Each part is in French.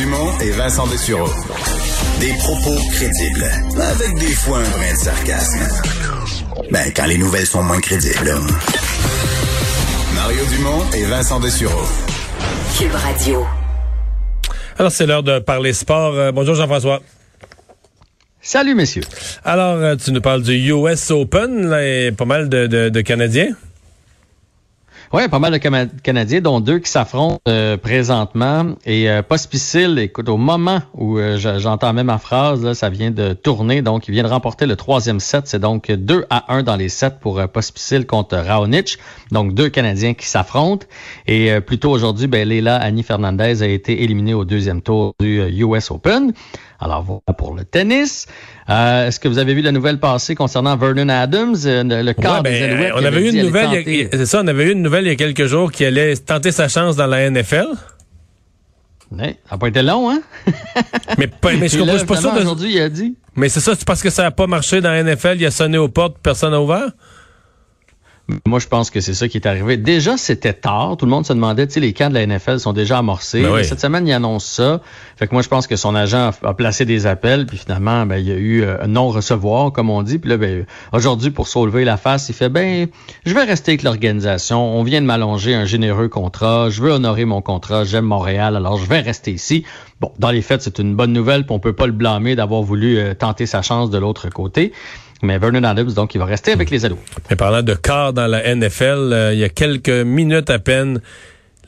Dumont et Vincent Dessureau. Des propos crédibles, avec des fois un brin de sarcasme. Ben, quand les nouvelles sont moins crédibles. Mario Dumont et Vincent Dessureau. Cube Radio. Alors, c'est l'heure de parler sport. Euh, bonjour Jean-François. Salut, messieurs. Alors, euh, tu nous parles du US Open, là, et pas mal de, de, de Canadiens? Oui, pas mal de Canadiens, dont deux qui s'affrontent euh, présentement. Et euh, Pospicil, écoute, au moment où euh, j'entends même ma phrase, là, ça vient de tourner. Donc, il vient de remporter le troisième set. C'est donc 2 à 1 dans les sets pour euh, Pospicil contre Raonic. Donc, deux Canadiens qui s'affrontent. Et euh, plus tôt aujourd'hui, ben, Leila Annie Fernandez a été éliminée au deuxième tour du US Open. Alors voilà pour le tennis. Euh, Est-ce que vous avez vu la nouvelle passée concernant Vernon Adams, euh, le quart Ouais, des ben, Alouettes? on avait eu une nouvelle, c'est ça, on avait eu une nouvelle il y a quelques jours qui allait tenter sa chance dans la NFL. Ouais, ça n'a pas été long, hein? Mais, pas, mais je là, suis pas sûr de... Aujourd'hui, il a dit. Mais c'est ça, c'est parce que ça n'a pas marché dans la NFL, il a sonné aux portes, personne n'a ouvert? Moi, je pense que c'est ça qui est arrivé. Déjà, c'était tard. Tout le monde se demandait, tu sais, les camps de la NFL sont déjà amorcés. Ben oui. Cette semaine, il annonce ça. Fait que moi, je pense que son agent a, a placé des appels, puis finalement, ben, il y a eu euh, un non-recevoir, comme on dit. Puis là, ben, aujourd'hui, pour sauver la face, il fait, ben, je vais rester avec l'organisation. On vient de m'allonger un généreux contrat. Je veux honorer mon contrat. J'aime Montréal, alors je vais rester ici. Bon, dans les faits, c'est une bonne nouvelle, puis on peut pas le blâmer d'avoir voulu euh, tenter sa chance de l'autre côté. Mais Vernon Adams, donc, il va rester avec les Alouettes. Mais parlant de quart dans la NFL, euh, il y a quelques minutes à peine,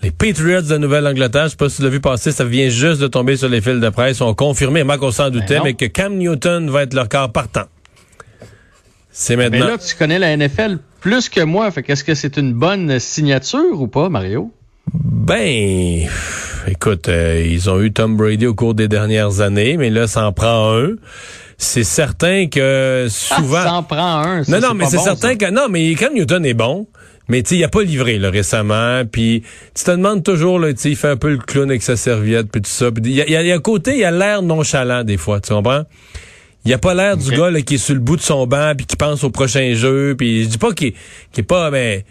les Patriots de Nouvelle-Angleterre, je sais pas si tu l'as vu passer, ça vient juste de tomber sur les fils de presse, ont confirmé, moi qu'on s'en doutait, non. mais que Cam Newton va être leur quart partant. C'est Mais maintenant. là, tu connais la NFL plus que moi. Fait qu'est-ce que c'est une bonne signature ou pas, Mario? Ben, écoute, euh, ils ont eu Tom Brady au cours des dernières années, mais là, ça en prend un. C'est certain que souvent... Ah, ça en prend un. ça, non, non, mais c'est bon, certain ça. que non, mais Cam Newton est bon. Mais tu il a pas livré là, récemment. Puis tu te demandes toujours, là, tu sais, il fait un peu le clown avec sa serviette, puis tout ça. Il y a, y a- il y a un côté, il a l'air nonchalant des fois, tu comprends? Il a pas l'air du gars là, qui est sur le bout de son banc puis qui pense au prochain jeu. Puis je dis pas qu'il est, qu'il est pas, mais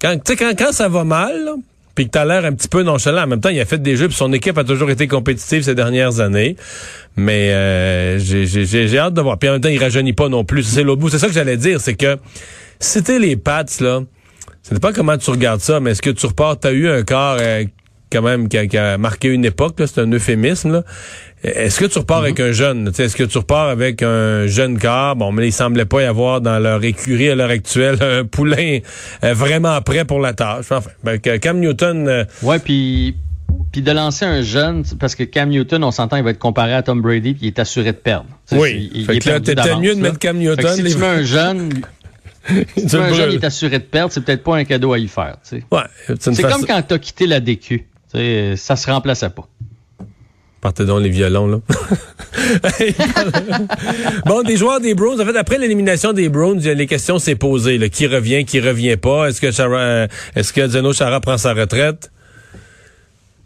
quand, tu sais, quand, quand ça va mal, là, puis que t'as l'air un petit peu nonchalant. En même temps, il a fait des jeux, puis son équipe a toujours été compétitive ces dernières années. Mais euh, j'ai- hâte de voir. Puis en même temps, il rajeunit pas non plus. C'est l'autre bout. C'est ça que j'allais dire, c'est que t'es les Pats, là, ça dépend comment tu regardes ça, mais est-ce que tu repars, t'as eu un corps quand même qui a, qui a marqué une époque, là, c'est un euphémisme, là. Est-ce que tu repars avec un jeune? Est-ce que tu repars avec un jeune corps? Bon, mais il semblait pas y avoir dans leur écurie à l'heure actuelle un poulain euh, vraiment prêt pour la tâche. Enfin, ben, que Cam Newton, euh, Ouais, puis puis de lancer un jeune, parce que Cam Newton, on s'entend, il va être comparé à Tom Brady, puis il est assuré de perdre. Oui. il- il Fait est que là, perdu t'étais d'avance, mieux de mettre Cam Fait que Newton, si les- tu mets un jeune, si tu mets un jeune, il est assuré de perdre, c'est peut-être pas un cadeau à y faire. ouais, c'est comme quand tu as quitté la DQ. Tu sais, ça se remplaçait pas. Partez donc les violons, là. bon, des joueurs des Browns. En fait, après l'élimination des Browns, les questions s'est posées. là. Qui revient, qui revient pas? Est-ce que Chara, est-ce que Zeno Chara prend sa retraite?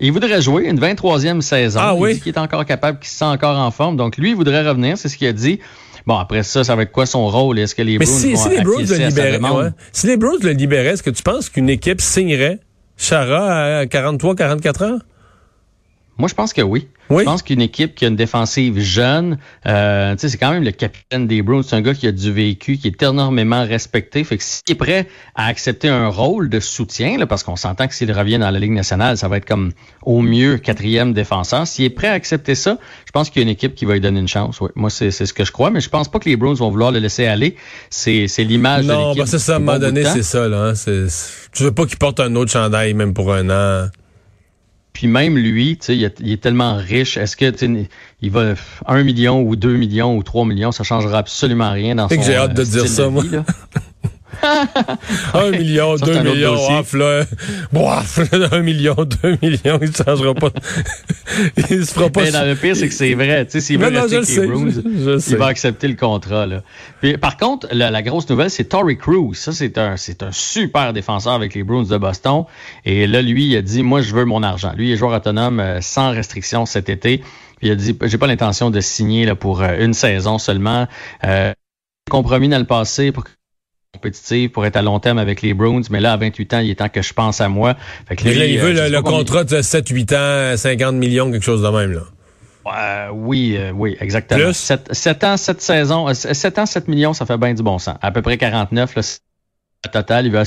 Il voudrait jouer une 23e saison. Ah il oui? dit qu'il est encore capable, qu'il se sent encore en forme. Donc, lui, il voudrait revenir, c'est ce qu'il a dit. Bon, après ça, ça va être quoi son rôle? Est-ce que les Mais si, vont si les Browns le libéraient, ouais. si les Browns le libéraient, est-ce que tu penses qu'une équipe signerait Chara à 43, 44 ans? Moi, je pense que oui. Oui. Je pense qu'une équipe qui a une défensive jeune, euh, tu sais, c'est quand même le capitaine des Browns. C'est un gars qui a du vécu, qui est énormément respecté. Fait que s'il est prêt à accepter un rôle de soutien, là, parce qu'on s'entend que s'il revient dans la Ligue nationale, ça va être comme au mieux quatrième défenseur. S'il est prêt à accepter ça, je pense qu'il y a une équipe qui va lui donner une chance. Oui. Moi, c'est c'est ce que je crois, mais je pense pas que les Browns vont vouloir le laisser aller. C'est c'est l'image de Non, l'équipe. bah c'est ça, à un moment donné, c'est ça, là. hein. Tu veux pas qu'il porte un autre chandail, même pour un an. Puis même lui, tu sais, il, est- il est tellement riche. Est-ce que tu sais, il va 1 million ou 2 millions ou 3 millions, ça changera absolument rien dans son j'ai hâte de euh, dire ça, de moi. vie, là? Un million, deux millions, off, là. Bof, un million, deux millions, il ne changera pas. il se fera pas. Mais dans le pire, c'est que c'est vrai. Tu sais, s'il Non, veut non, rester les Bruins, je- je le sais. il va accepter le contrat. Là. Puis, par contre, la, la grosse nouvelle, c'est Tory Cruz. Ça, c'est un, c'est un super défenseur avec les Bruins de Boston. Et là, lui, il a dit, moi, je veux mon argent. Lui, il est joueur autonome euh, sans restriction cet été. Puis il a dit, j'ai pas l'intention de signer là, pour euh, une saison seulement. Euh, compromis dans le passé pour compétitive pour être à long terme avec les Bruins, mais là, à 28 ans, il est temps que je pense à moi. Fait que là, il veut le, contrat de 7-8 ans, 50 millions, quelque chose de même, là. Euh, oui, euh, oui, exactement. Plus? 7, ans, 7 saisons, 7 ans, 7 millions, ça fait bien du bon sens. À peu près 49, là, total, il va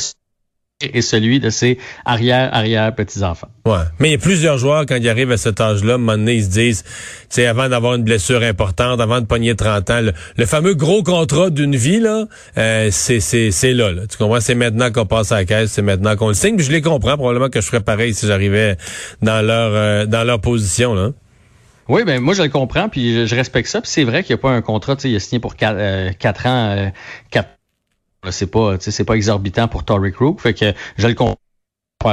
et celui de ses arrière-arrière-petits-enfants. Ouais. Mais il y a plusieurs joueurs, quand ils arrivent à cet âge-là, à un moment donné, ils se disent, tu avant d'avoir une blessure importante, avant de pogner 30 ans, le, fameux gros contrat d'une vie, là, euh, c'est, c'est, là, là, Tu comprends? C'est maintenant qu'on passe à la caisse, c'est maintenant qu'on le signe. Puis je les comprends. Probablement que je ferais pareil si j'arrivais dans leur, euh, dans leur position, là. Oui, ben moi je le comprends, puis je, respecte ça. Puis c'est vrai qu'il n'y a pas un contrat, tu sais, il a signé pour 4, euh, ans, 4 c'est pas, c'est pas exorbitant pour Tory Crook. Fait que je le comprends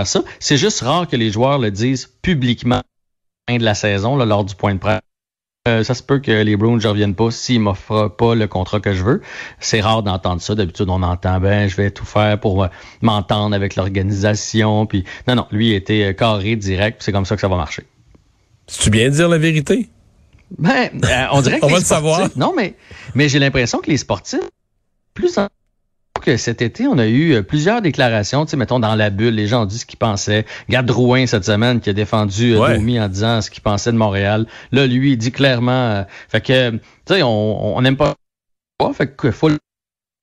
ça. C'est juste rare que les joueurs le disent publiquement à la fin de la saison, là, lors du point de presse. Euh, ça se peut que les Browns ne reviennent pas s'ils m'offrent pas le contrat que je veux. C'est rare d'entendre ça. D'habitude, on entend ben je vais tout faire pour m'entendre avec l'organisation. Puis non, non, lui il était euh, carré direct. C'est comme ça que ça va marcher. tu bien de dire la vérité? Ben, euh, on dirait que on va le savoir. Non, mais mais j'ai l'impression que les sportifs plus en que cet été, on a eu euh, plusieurs déclarations, tu sais, mettons dans la bulle, les gens ont dit ce qu'ils pensaient. Garde Drouin cette semaine qui a défendu euh, Domi en disant ce qu'il pensait de Montréal. Là, lui, il dit clairement, euh, fait que, tu sais, on n'aime pas, fait que faut le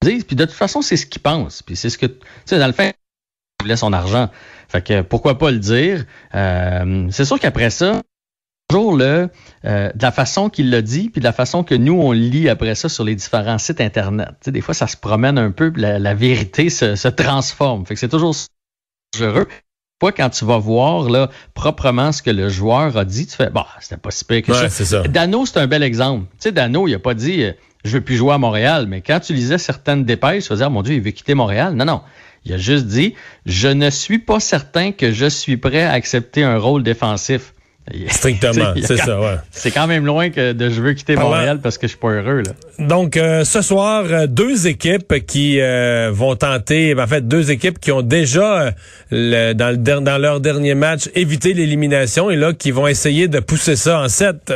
dire. Puis de toute façon, c'est ce qu'il pense. Puis c'est ce que, tu sais, dans le fin, il voulait son argent. Fait que pourquoi pas le dire? c'est sûr qu'après ça, toujours le, euh, de la façon qu'il l'a dit, puis de la façon que nous, on lit après ça sur les différents sites Internet. Tu sais, des fois, ça se promène un peu, la, la vérité se, se, transforme. Fait que c'est toujours dangereux. Fois, quand tu vas voir là, proprement ce que le joueur a dit, tu fais, bah, c'était pas si pire que ça. Dano, c'est un bel exemple. Tu sais, Dano, il a pas dit, euh, je veux plus jouer à Montréal, mais quand tu lisais certaines dépêches, tu vas dire, mon Dieu, il veut quitter Montréal. Non, non. Il a juste dit, je ne suis pas certain que je suis prêt à accepter un rôle défensif. Strictement, c'est ça, ouais. C'est quand même loin que de je veux quitter Montréal parce que je suis pas heureux. Là. Donc, euh, ce soir, euh, deux équipes qui euh, vont tenter, ben, en fait, deux équipes qui ont déjà, le, dans, le, dans leur dernier match, évité l'élimination et là, qui vont essayer de pousser ça en sept.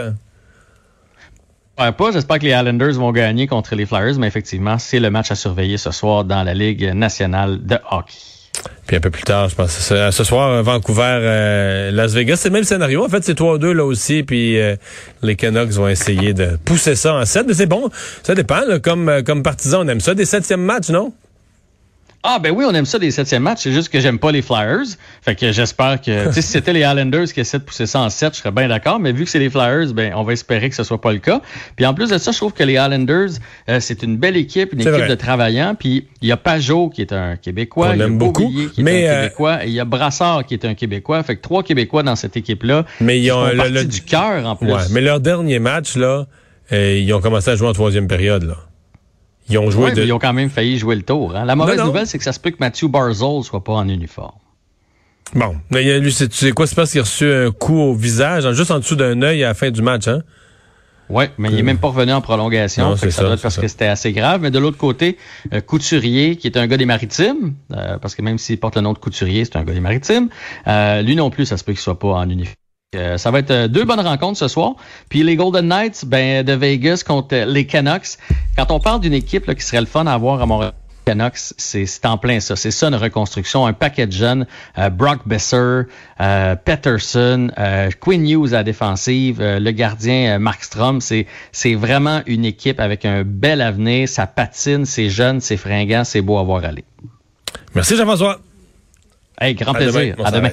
Ouais, pas, j'espère que les Islanders vont gagner contre les Flyers, mais effectivement, c'est le match à surveiller ce soir dans la Ligue nationale de hockey. Puis un peu plus tard, je pense, ce, ce soir, Vancouver, euh, Las Vegas, c'est le même scénario. En fait, c'est 3-2 là aussi, puis euh, les Canucks vont essayer de pousser ça en 7. Mais c'est bon, ça dépend. comme, euh, comme partisan, on aime ça. Des septièmes matchs, non? Ah ben oui, on aime ça des septièmes matchs, c'est juste que j'aime pas les Flyers. Fait que j'espère que si c'était les Islanders qui essaient de pousser ça en 7, je serais bien d'accord, mais vu que c'est les Flyers, ben on va espérer que ce soit pas le cas. Puis en plus de ça, je trouve que les Islanders, euh, c'est une belle équipe, une équipe de travaillants, puis il y a Pajot qui est un Québécois, il y a beaucoup, qui est un euh, Québécois et il y a Brassard qui est un Québécois, fait que trois Québécois dans cette équipe-là. Mais ils ont le, du cœur en plus. Ouais, mais leur dernier match là, euh, ils ont commencé à jouer en troisième période là. Ils ont joué ils ont quand même failli jouer le tour. Hein. La mauvaise nouvelle, c'est que ça se peut que Mathieu Barzol soit pas en uniforme. Bon, mais lui, tu sais quoi, c'est parce qu'il a reçu un coup au visage, juste en dessous d'un œil à la fin du match, hein? Oui, mais il est même pas revenu en prolongation. ça, doit être parce que c'était assez grave. Mais de l'autre côté, euh, Couturier, qui est un gars des maritimes, euh, parce que même s'il porte le nom de Couturier, c'est un gars des maritimes, euh, lui non plus, ça se peut qu'il soit pas en uniforme. Euh, ça va être euh, deux bonnes rencontres ce soir. Puis les Golden Knights ben, de Vegas contre les Canucks. Quand on parle d'une équipe qui serait le fun à avoir à Montréal, Canucks, c'est en plein ça. C'est ça une reconstruction. Un paquet de jeunes. Euh, Brock Besser, Peterson, Quinn Hughes à la défensive, le gardien Markstrom. C'est vraiment une équipe avec un bel avenir. Ça patine, c'est jeune, c'est fringant, c'est beau à voir aller. Merci Jean-François. Hey, grand plaisir. à demain.